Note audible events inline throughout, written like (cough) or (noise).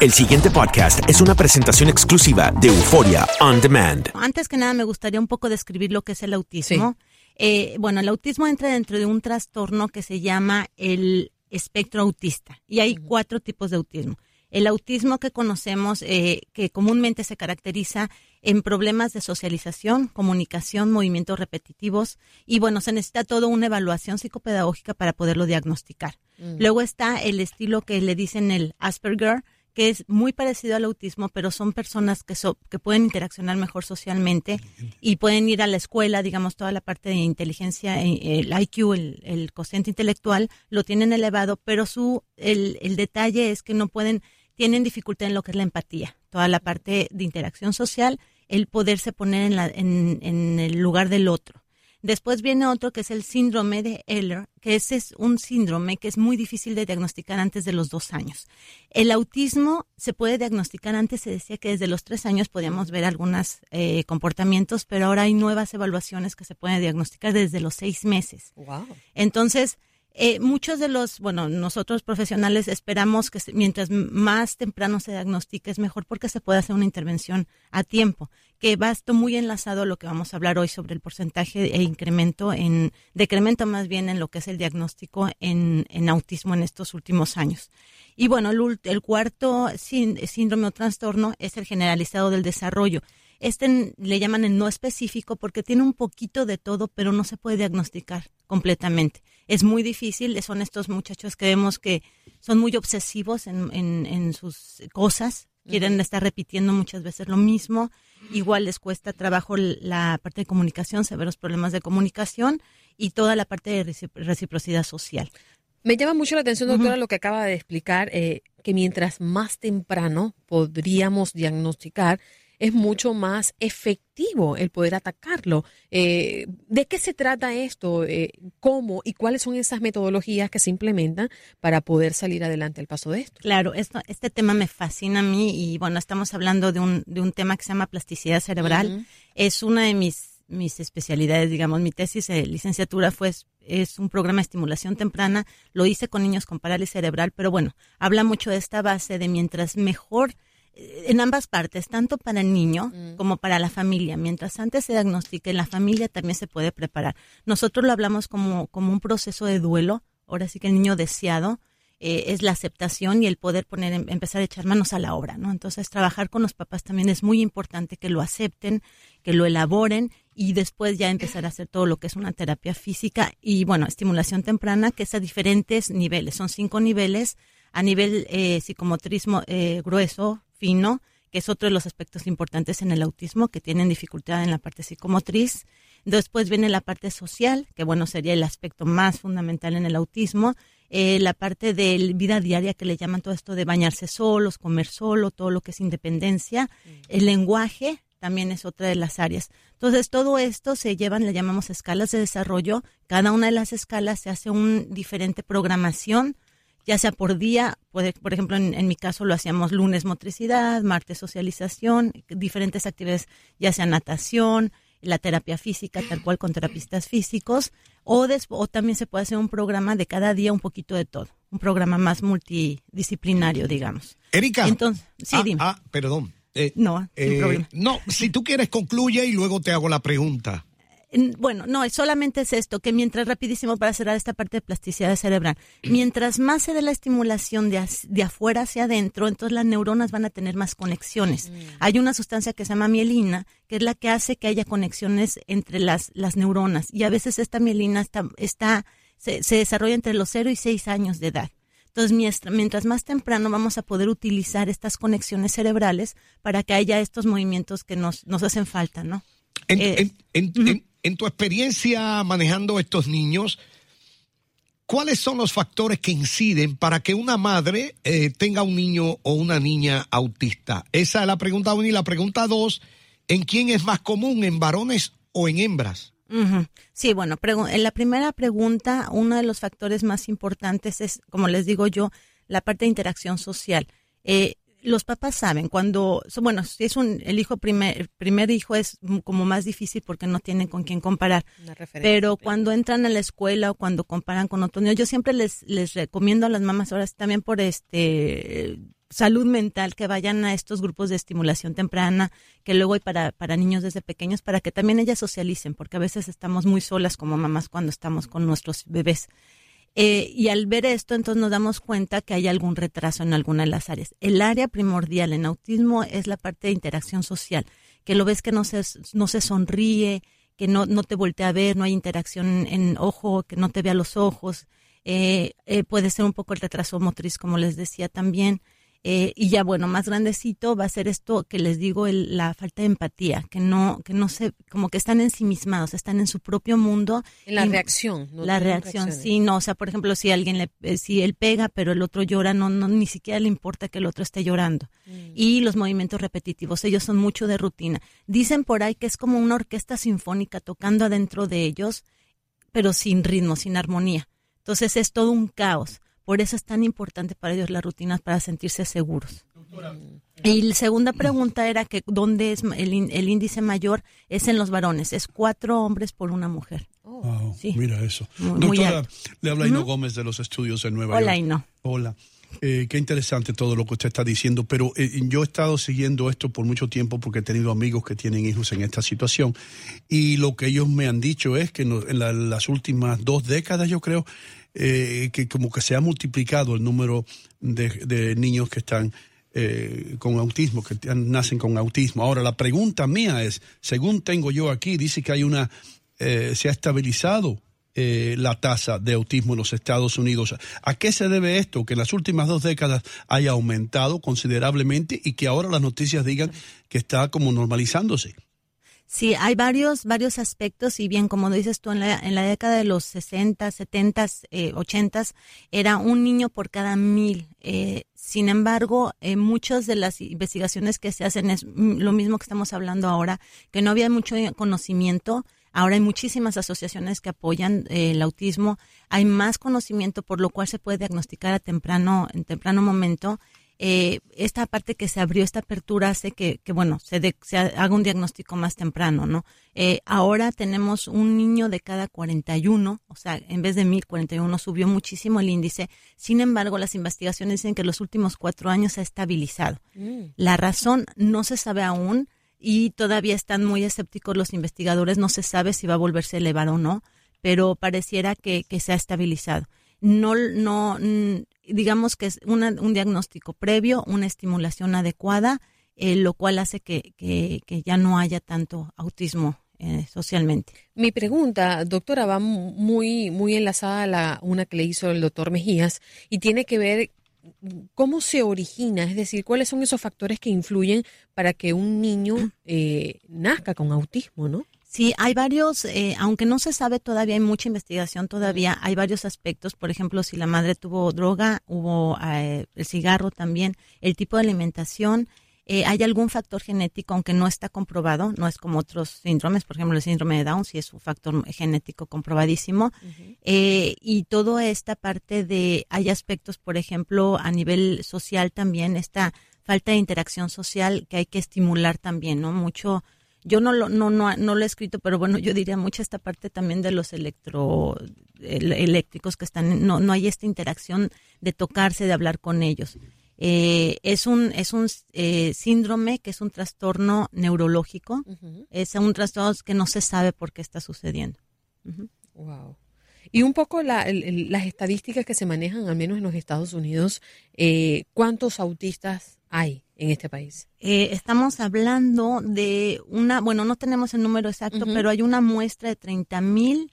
El siguiente podcast es una presentación exclusiva de Euforia On Demand. Antes que nada, me gustaría un poco describir lo que es el autismo. Eh, bueno, el autismo entra dentro de un trastorno que se llama el espectro autista y hay cuatro tipos de autismo. El autismo que conocemos, eh, que comúnmente se caracteriza en problemas de socialización, comunicación, movimientos repetitivos y bueno, se necesita toda una evaluación psicopedagógica para poderlo diagnosticar. Luego está el estilo que le dicen el Asperger, que es muy parecido al autismo, pero son personas que, que pueden interaccionar mejor socialmente y pueden ir a la escuela, digamos, toda la parte de inteligencia, eh, el IQ, el, el cociente intelectual, lo tienen elevado, pero su el, el detalle es que no pueden, tienen dificultad en lo que es la empatía, toda la parte de interacción social, el poderse poner en, la, en, en el lugar del otro. Después viene otro que es el síndrome de Eller, que ese es un síndrome que es muy difícil de diagnosticar antes de los dos años. El autismo se puede diagnosticar antes, se decía que desde los tres años podíamos ver algunos eh, comportamientos, pero ahora hay nuevas evaluaciones que se pueden diagnosticar desde los seis meses. Wow. Entonces, eh, muchos de los, bueno, nosotros profesionales esperamos que mientras más temprano se diagnostique es mejor porque se puede hacer una intervención a tiempo, que va esto muy enlazado a lo que vamos a hablar hoy sobre el porcentaje e incremento en, decremento más bien en lo que es el diagnóstico en, en autismo en estos últimos años. Y bueno, el, el cuarto síndrome o trastorno es el generalizado del desarrollo. Este le llaman el no específico porque tiene un poquito de todo, pero no se puede diagnosticar completamente. Es muy difícil, son estos muchachos que vemos que son muy obsesivos en, en, sus cosas, quieren estar repitiendo muchas veces lo mismo, igual les cuesta trabajo la parte de comunicación, severos problemas de comunicación y toda la parte de reciprocidad social. Me llama mucho la atención, doctora, lo que acaba de explicar, eh, que mientras más temprano podríamos diagnosticar, es mucho más efectivo el poder atacarlo. Eh, ¿De qué se trata esto? Eh, ¿Cómo y cuáles son esas metodologías que se implementan para poder salir adelante al paso de esto? Claro, esto, este tema me fascina a mí y bueno, estamos hablando de un, de un tema que se llama plasticidad cerebral. Es una de mis mis especialidades, digamos, mi tesis de licenciatura fue es un programa de estimulación temprana, lo hice con niños con parálisis cerebral, pero bueno, habla mucho de esta base de mientras mejor en ambas partes, tanto para el niño mm. como para la familia. Mientras antes se diagnostique, la familia también se puede preparar. Nosotros lo hablamos como, como un proceso de duelo. Ahora sí que el niño deseado eh, es la aceptación y el poder poner, em, empezar a echar manos a la obra, ¿no? Entonces, trabajar con los papás también es muy importante que lo acepten, que lo elaboren y después ya empezar a hacer todo lo que es una terapia física y, bueno, estimulación temprana, que es a diferentes niveles. Son cinco niveles a nivel eh, psicomotrismo eh, grueso, fino, que es otro de los aspectos importantes en el autismo, que tienen dificultad en la parte psicomotriz. Después viene la parte social, que bueno, sería el aspecto más fundamental en el autismo. Eh, la parte de vida diaria que le llaman todo esto de bañarse solos, comer solo, todo lo que es independencia. El lenguaje también es otra de las áreas. Entonces, todo esto se llevan, le llamamos escalas de desarrollo. Cada una de las escalas se hace una diferente programación ya sea por día, por, ejemplo, en, mi caso lo hacíamos lunes motricidad, martes socialización, diferentes actividades, ya sea natación, la terapia física, tal cual con terapistas físicos, o, o también se puede hacer un programa de cada día un poquito de todo, un programa más multidisciplinario, digamos. Erika. Entonces, sí, ah, dime. Ah, perdón. Eh, no, sin eh, problema. No, si tú quieres concluye y luego te hago la pregunta. Bueno, no, solamente es esto, que mientras, rapidísimo para cerrar esta parte de plasticidad cerebral, mientras más se dé la estimulación de, de afuera hacia adentro, entonces las neuronas van a tener más conexiones. Mm. Hay una sustancia que se llama mielina, que es la que hace que haya conexiones entre las, las neuronas, y a veces esta mielina está, está se, se desarrolla entre los 0 y 6 años de edad. Entonces, mientras más temprano vamos a poder utilizar estas conexiones cerebrales para que haya estos movimientos que nos, nos hacen falta, ¿no? En, eh, en tu experiencia manejando estos niños, ¿cuáles son los factores que inciden para que una madre eh, tenga un niño o una niña autista? Esa es la pregunta uno. Y la pregunta dos, ¿en quién es más común, en varones o en hembras? Sí, bueno, en la primera pregunta, uno de los factores más importantes es, como les digo yo, la parte de interacción social. Eh, los papás saben cuando, bueno, si es un, el hijo primer, primer hijo es como más difícil porque no tienen con quién comparar. Pero cuando entran a la escuela o cuando comparan con otros niños, yo siempre les, les recomiendo a las mamás ahora también por este, salud mental, que vayan a estos grupos de estimulación temprana, que luego hay para, para niños desde pequeños, para que también ellas socialicen, porque a veces estamos muy solas como mamás cuando estamos con nuestros bebés. Eh, y al ver esto, entonces nos damos cuenta que hay algún retraso en alguna de las áreas. El área primordial en autismo es la parte de interacción social, que lo ves que no se, no se sonríe, que no, no te voltea a ver, no hay interacción en ojo, que no te vea los ojos. Eh, eh, puede ser un poco el retraso motriz, como les decía también. Eh, y ya bueno, más grandecito va a ser esto que les digo, el, la falta de empatía, que no, que no se, como que están ensimismados, están en su propio mundo. En la reacción. la reacción, sí, no, o sea, por ejemplo, si alguien le, eh, si él pega, pero el otro llora, no, no, ni siquiera le importa que el otro esté llorando. Mm. Y los movimientos repetitivos, ellos son mucho de rutina. Dicen por ahí que es como una orquesta sinfónica tocando adentro de ellos, pero sin ritmo, sin armonía. Entonces es todo un caos. Por eso es tan importante para ellos las rutinas para sentirse seguros. Y la segunda pregunta era que dónde es el, índice mayor es en los varones, es cuatro hombres por una mujer. Oh. Mira eso. Doctora, le habla Ino Gómez de los estudios de Nueva Hola, York. Ino. Hola. Eh, qué interesante todo lo que usted está diciendo, pero eh, yo he estado siguiendo esto por mucho tiempo porque he tenido amigos que tienen hijos en esta situación y lo que ellos me han dicho es que en las últimas dos décadas, yo creo, eh, que como que se ha multiplicado el número de, niños que están eh, con autismo, que nacen con autismo. Ahora, la pregunta mía es, según tengo yo aquí, dice que hay una, eh, se ha estabilizado la tasa de autismo en los Estados Unidos. ¿A qué se debe esto? Que en las últimas dos décadas haya aumentado considerablemente y que ahora las noticias digan que está como normalizándose. Sí, hay varios, varios aspectos y bien, como dices tú, en la, en la década de los 60, 70, eh, 80 era un niño por cada mil. Eh, sin embargo, eh, muchas de las investigaciones que se hacen es lo mismo que estamos hablando ahora, que no había mucho conocimiento. Ahora hay muchísimas asociaciones que apoyan eh, el autismo. Hay más conocimiento, por lo cual se puede diagnosticar a temprano, en temprano momento eh, esta parte que se abrió, esta apertura hace que, que bueno, se, se, haga un diagnóstico más temprano, ¿no? Eh, ahora tenemos un niño de cada 41, o sea, en vez de 1041 subió muchísimo el índice. Sin embargo, las investigaciones dicen que los últimos cuatro años se ha estabilizado. Mm. La razón no se sabe aún y todavía están muy escépticos los investigadores, no se sabe si va a volverse a elevar o no, pero pareciera que, que se ha estabilizado. No, no, digamos que es un diagnóstico previo, una estimulación adecuada, eh, lo cual hace que, que, ya no haya tanto autismo eh, socialmente. Mi pregunta, doctora, va muy, muy enlazada a la, una que le hizo el doctor Mejías y tiene que ver cómo se origina, es decir, cuáles son esos factores que influyen para que un niño (clears throat) eh, nazca con autismo, ¿no? Sí, hay varios, eh, aunque no se sabe todavía, hay mucha investigación todavía, hay varios aspectos, por ejemplo, si la madre tuvo droga, hubo eh, el cigarro también, el tipo de alimentación, eh, hay algún factor genético, aunque no está comprobado, no es como otros síndromes, por ejemplo, el síndrome de Down, sí es un factor genético comprobadísimo, y toda esta parte de, hay aspectos, por ejemplo, a nivel social también, esta falta de interacción social que hay que estimular también, ¿no? Mucho yo no lo, no, no, no lo he escrito, pero bueno, yo diría mucho esta parte también de los electro, eléctricos que están, no, no hay esta interacción de tocarse, de hablar con ellos. Eh, es un, es un eh, síndrome que es un trastorno neurológico, es un trastorno que no se sabe por qué está sucediendo. Wow. Y un poco las estadísticas que se manejan, al menos en los Estados Unidos, eh, ¿cuántos autistas hay en este país? Eh, estamos hablando de una, bueno, no tenemos el número exacto, pero hay una muestra de 30 mil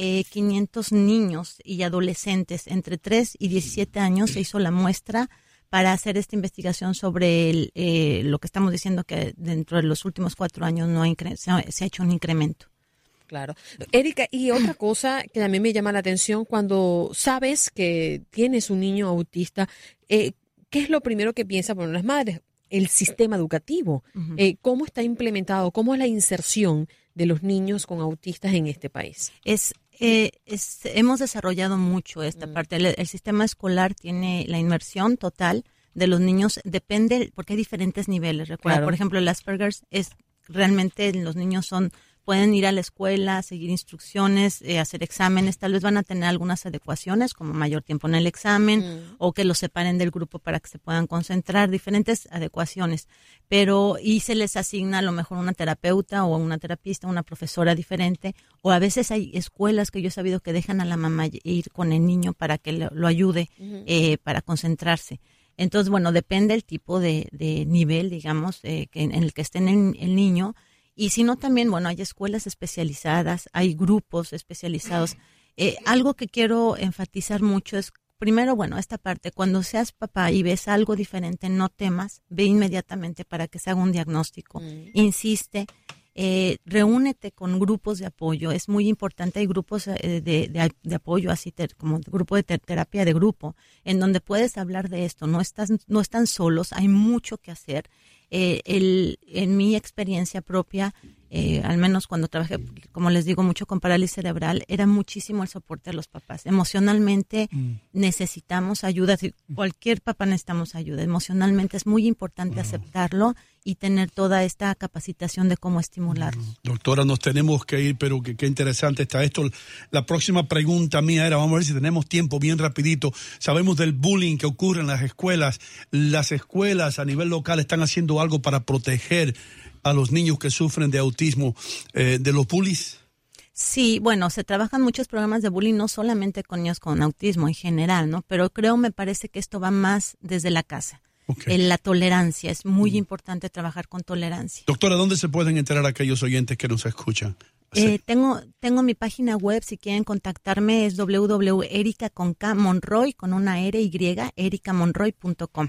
eh, 500 niños y adolescentes entre 3 y 17 años. Se hizo la muestra para hacer esta investigación sobre eh, lo que estamos diciendo que dentro de los últimos cuatro años no se, ha, se ha hecho un incremento. Claro. Erika, y otra cosa que a mí me llama la atención, cuando sabes que tienes un niño autista, eh, ¿qué es lo primero que piensan por las madres? El sistema educativo. Eh, ¿Cómo está implementado? ¿Cómo es la inserción de los niños con autistas en este país? Es eh, hemos desarrollado mucho esta mm. parte. El, sistema escolar tiene la inmersión total de los niños, depende, porque hay diferentes niveles. Recuerda, por ejemplo, el Asperger's es realmente los niños son pueden ir a la escuela, seguir instrucciones, eh, hacer exámenes, tal vez van a tener algunas adecuaciones, como mayor tiempo en el examen, Mm. o que los separen del grupo para que se puedan concentrar, diferentes adecuaciones. Pero, y se les asigna a lo mejor una terapeuta o una terapista, una profesora diferente, o a veces hay escuelas que yo he sabido que dejan a la mamá ir con el niño para que lo, lo ayude eh, para concentrarse. Entonces, bueno, depende el tipo de, de nivel, digamos, eh, que en, en el que esté en el niño. Y si no, también, bueno, hay escuelas especializadas, hay grupos especializados. Eh, algo que quiero enfatizar mucho es, primero, bueno, esta parte, cuando seas papá y ves algo diferente, no temas, ve inmediatamente para que se haga un diagnóstico. Insiste, eh, reúnete con grupos de apoyo. Es muy importante, hay grupos eh, de, de- de apoyo, así ter- como grupo de ter- terapia de grupo, en donde puedes hablar de esto. No, estás, no están solos, hay mucho que hacer. Eh, el, en mi experiencia propia, eh, al menos cuando trabajé, como les digo, mucho con parálisis cerebral, era muchísimo el soporte de los papás. Emocionalmente necesitamos ayuda, si cualquier papá necesitamos ayuda. Emocionalmente es muy importante aceptarlo y tener toda esta capacitación de cómo estimularlo. Doctora, nos tenemos que ir, pero qué, qué interesante está esto. La próxima pregunta mía era, vamos a ver si tenemos tiempo bien rapidito. Sabemos del bullying que ocurre en las escuelas. Las escuelas a nivel local están haciendo algo para proteger a los niños que sufren de autismo eh, de los bullies. Sí, bueno, se trabajan muchos programas de bullying, no solamente con niños con autismo en general, ¿no? Pero creo, me parece que esto va más desde la casa. Ok. Eh, la tolerancia, es muy importante trabajar con tolerancia. Doctora, ¿dónde se pueden enterar aquellos oyentes que nos escuchan? Eh, tengo, tengo mi página web, si quieren contactarme, es www.erica con K Monroy, con una R y, ericamonroy.com.